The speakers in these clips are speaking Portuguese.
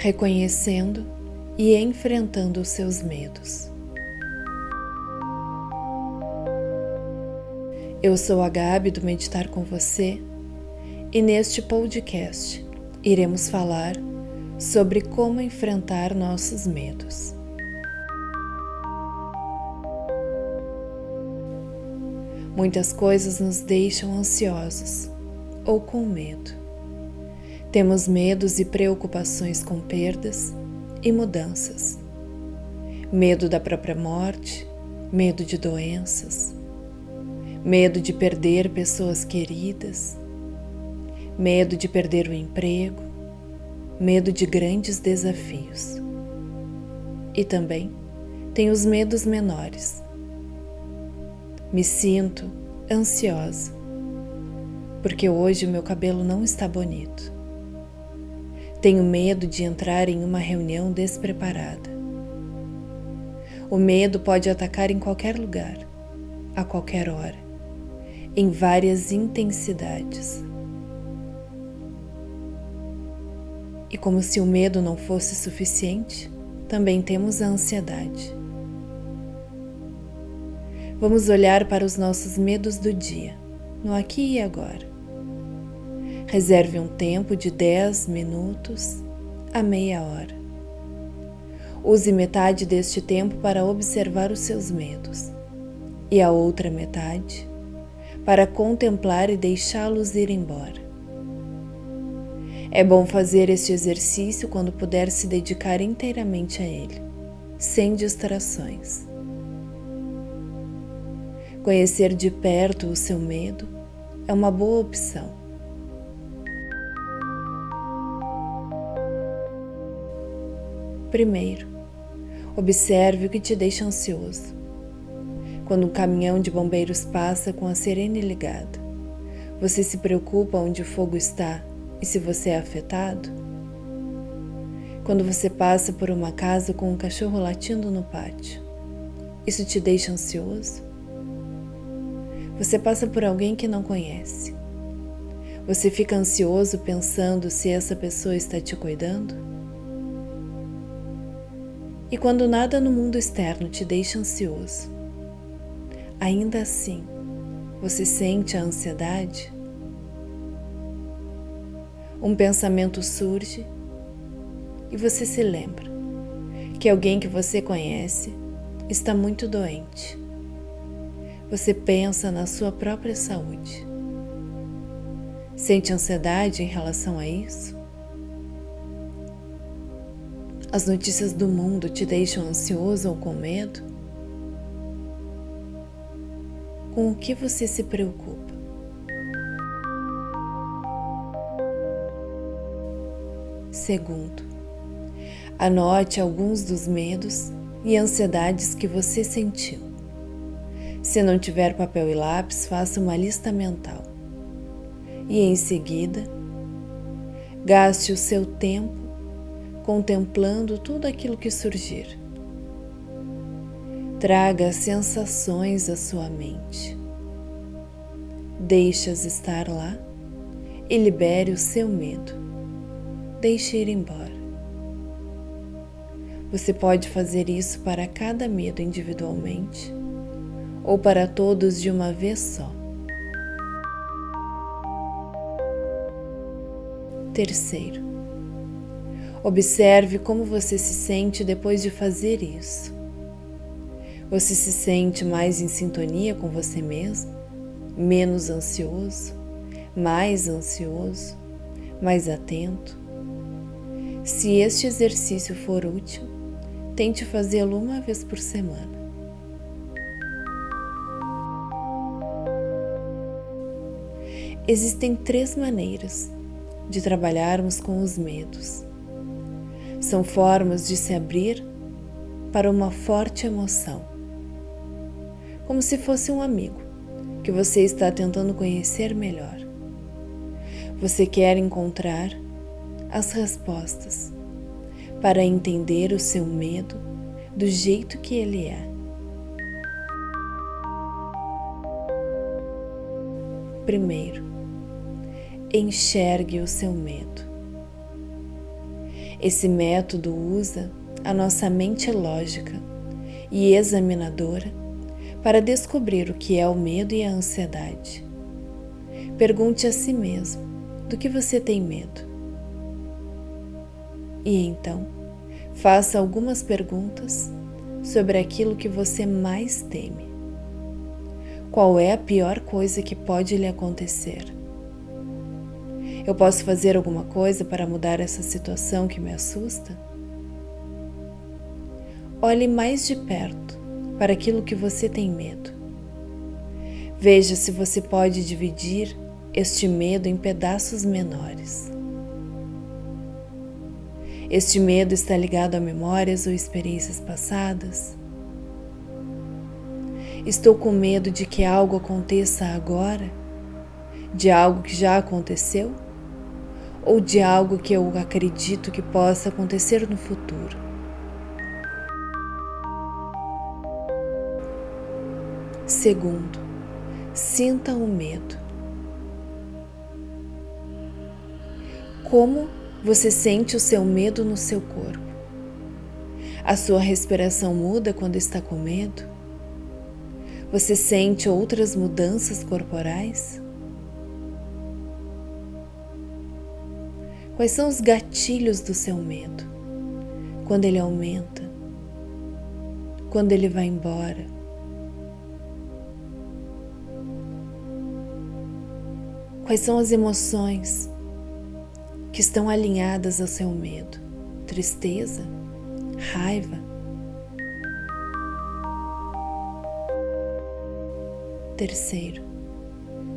reconhecendo e enfrentando os seus medos. Eu sou a Gabi do Meditar com Você e neste podcast iremos falar sobre como enfrentar nossos medos. Muitas coisas nos deixam ansiosos ou com medo. Temos medos e preocupações com perdas e mudanças. Medo da própria morte, medo de doenças, medo de perder pessoas queridas, medo de perder o emprego, medo de grandes desafios. E também tem os medos menores, me sinto ansiosa, porque hoje meu cabelo não está bonito. Tenho medo de entrar em uma reunião despreparada. O medo pode atacar em qualquer lugar, a qualquer hora, em várias intensidades. E como se o medo não fosse suficiente, também temos a ansiedade. Vamos olhar para os nossos medos do dia, no aqui e agora. Reserve um tempo de 10 minutos a meia hora. Use metade deste tempo para observar os seus medos e a outra metade para contemplar e deixá-los ir embora. É bom fazer este exercício quando puder se dedicar inteiramente a ele, sem distrações. Conhecer de perto o seu medo é uma boa opção. Primeiro, observe o que te deixa ansioso. Quando um caminhão de bombeiros passa com a sirene ligada, você se preocupa onde o fogo está e se você é afetado? Quando você passa por uma casa com um cachorro latindo no pátio, isso te deixa ansioso? Você passa por alguém que não conhece. Você fica ansioso pensando se essa pessoa está te cuidando? E quando nada no mundo externo te deixa ansioso, ainda assim, você sente a ansiedade? Um pensamento surge e você se lembra que alguém que você conhece está muito doente você pensa na sua própria saúde. Sente ansiedade em relação a isso? As notícias do mundo te deixam ansioso ou com medo? Com o que você se preocupa? Segundo, anote alguns dos medos e ansiedades que você sentiu. Se não tiver papel e lápis, faça uma lista mental. E em seguida, gaste o seu tempo contemplando tudo aquilo que surgir. Traga sensações à sua mente. Deixe-as estar lá e libere o seu medo. Deixe ir embora. Você pode fazer isso para cada medo individualmente ou para todos de uma vez só. Terceiro, observe como você se sente depois de fazer isso. Você se sente mais em sintonia com você mesmo? Menos ansioso? Mais ansioso? Mais atento? Se este exercício for útil, tente fazê-lo uma vez por semana. Existem três maneiras de trabalharmos com os medos. São formas de se abrir para uma forte emoção, como se fosse um amigo que você está tentando conhecer melhor. Você quer encontrar as respostas para entender o seu medo do jeito que ele é. Primeiro, enxergue o seu medo. Esse método usa a nossa mente lógica e examinadora para descobrir o que é o medo e a ansiedade. Pergunte a si mesmo: do que você tem medo? E então, faça algumas perguntas sobre aquilo que você mais teme. Qual é a pior coisa que pode lhe acontecer? Eu posso fazer alguma coisa para mudar essa situação que me assusta? Olhe mais de perto para aquilo que você tem medo. Veja se você pode dividir este medo em pedaços menores. Este medo está ligado a memórias ou experiências passadas? Estou com medo de que algo aconteça agora? De algo que já aconteceu? Ou de algo que eu acredito que possa acontecer no futuro? Segundo, sinta o medo. Como você sente o seu medo no seu corpo? A sua respiração muda quando está com medo? Você sente outras mudanças corporais? Quais são os gatilhos do seu medo? Quando ele aumenta? Quando ele vai embora? Quais são as emoções que estão alinhadas ao seu medo, tristeza, raiva. Terceiro,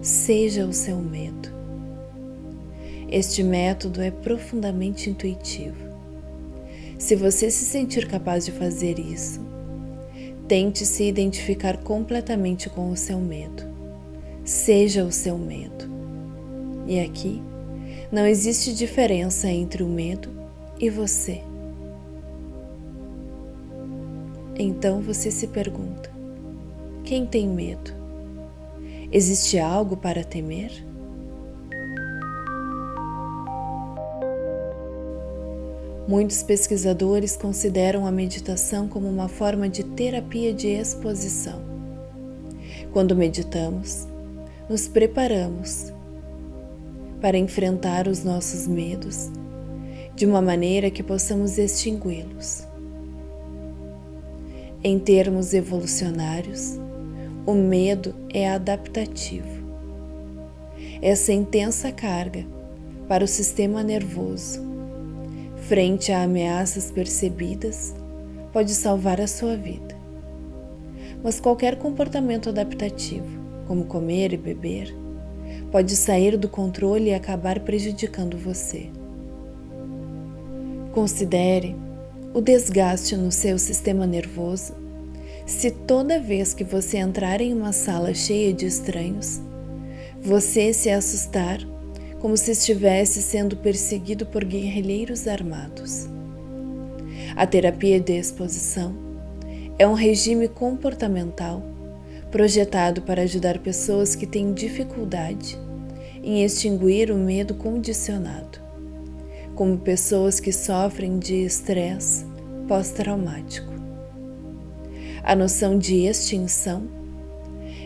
seja o seu medo. Este método é profundamente intuitivo. Se você se sentir capaz de fazer isso, tente se identificar completamente com o seu medo. Seja o seu medo. E aqui, não existe diferença entre o medo e você. Então você se pergunta: quem tem medo? Existe algo para temer? Muitos pesquisadores consideram a meditação como uma forma de terapia de exposição. Quando meditamos, nos preparamos para enfrentar os nossos medos de uma maneira que possamos extingui-los. Em termos evolucionários, o medo é adaptativo. Essa intensa carga para o sistema nervoso, frente a ameaças percebidas, pode salvar a sua vida. Mas qualquer comportamento adaptativo, como comer e beber, pode sair do controle e acabar prejudicando você. Considere o desgaste no seu sistema nervoso se toda vez que você entrar em uma sala cheia de estranhos, você se assustar como se estivesse sendo perseguido por guerrilheiros armados. A terapia de exposição é um regime comportamental projetado para ajudar pessoas que têm dificuldade em extinguir o medo condicionado, como pessoas que sofrem de estresse pós-traumático. A noção de extinção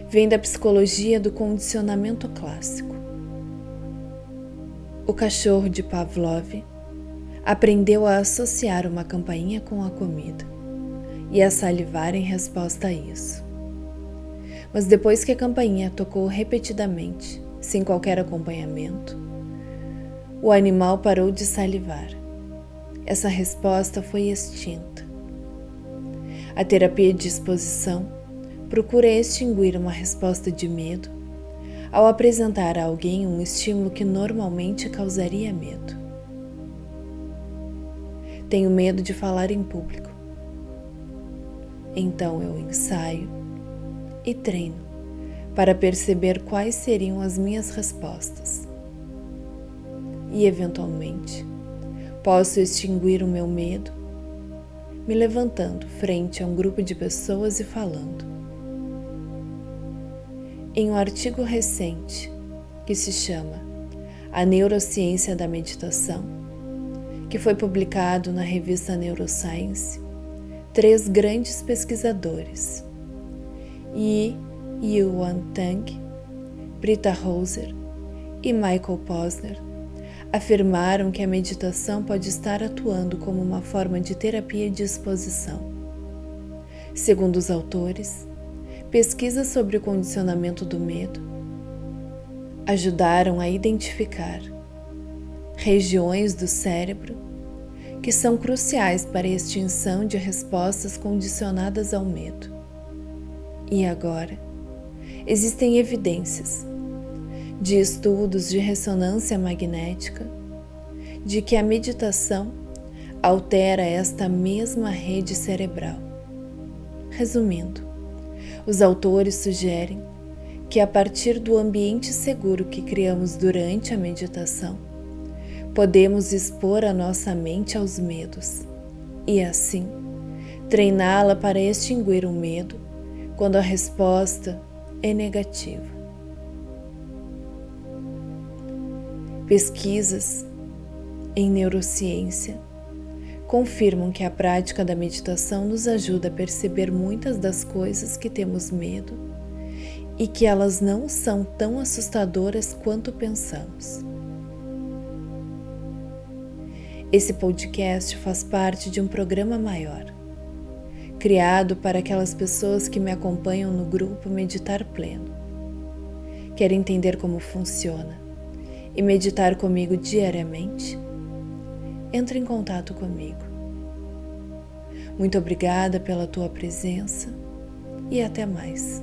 vem da psicologia do condicionamento clássico. O cachorro de Pavlov aprendeu a associar uma campainha com a comida e a salivar em resposta a isso. Mas depois que a campainha tocou repetidamente, sem qualquer acompanhamento, o animal parou de salivar. Essa resposta foi extinta. A terapia de exposição procura extinguir uma resposta de medo ao apresentar a alguém um estímulo que normalmente causaria medo. Tenho medo de falar em público. Então eu ensaio e treino para perceber quais seriam as minhas respostas. E, eventualmente, posso extinguir o meu medo me levantando frente a um grupo de pessoas e falando. Em um artigo recente que se chama A Neurociência da Meditação, que foi publicado na revista Neuroscience, três grandes pesquisadores, Yi Yuan Tang, Britta Hoser e Michael Posner, afirmaram que a meditação pode estar atuando como uma forma de terapia de exposição. Segundo os autores, pesquisas sobre o condicionamento do medo ajudaram a identificar regiões do cérebro que são cruciais para a extinção de respostas condicionadas ao medo. E agora, existem evidências de estudos de ressonância magnética de que a meditação altera esta mesma rede cerebral. Resumindo, os autores sugerem que a partir do ambiente seguro que criamos durante a meditação, podemos expor a nossa mente aos medos e, assim, treiná-la para extinguir o medo quando a resposta é negativa. Pesquisas em neurociência confirmam que a prática da meditação nos ajuda a perceber muitas das coisas que temos medo e que elas não são tão assustadoras quanto pensamos. Esse podcast faz parte de um programa maior, criado para aquelas pessoas que me acompanham no grupo Meditar Pleno. Quer entender como funciona e meditar comigo diariamente? Entre em contato comigo. Muito obrigada pela tua presença e até mais.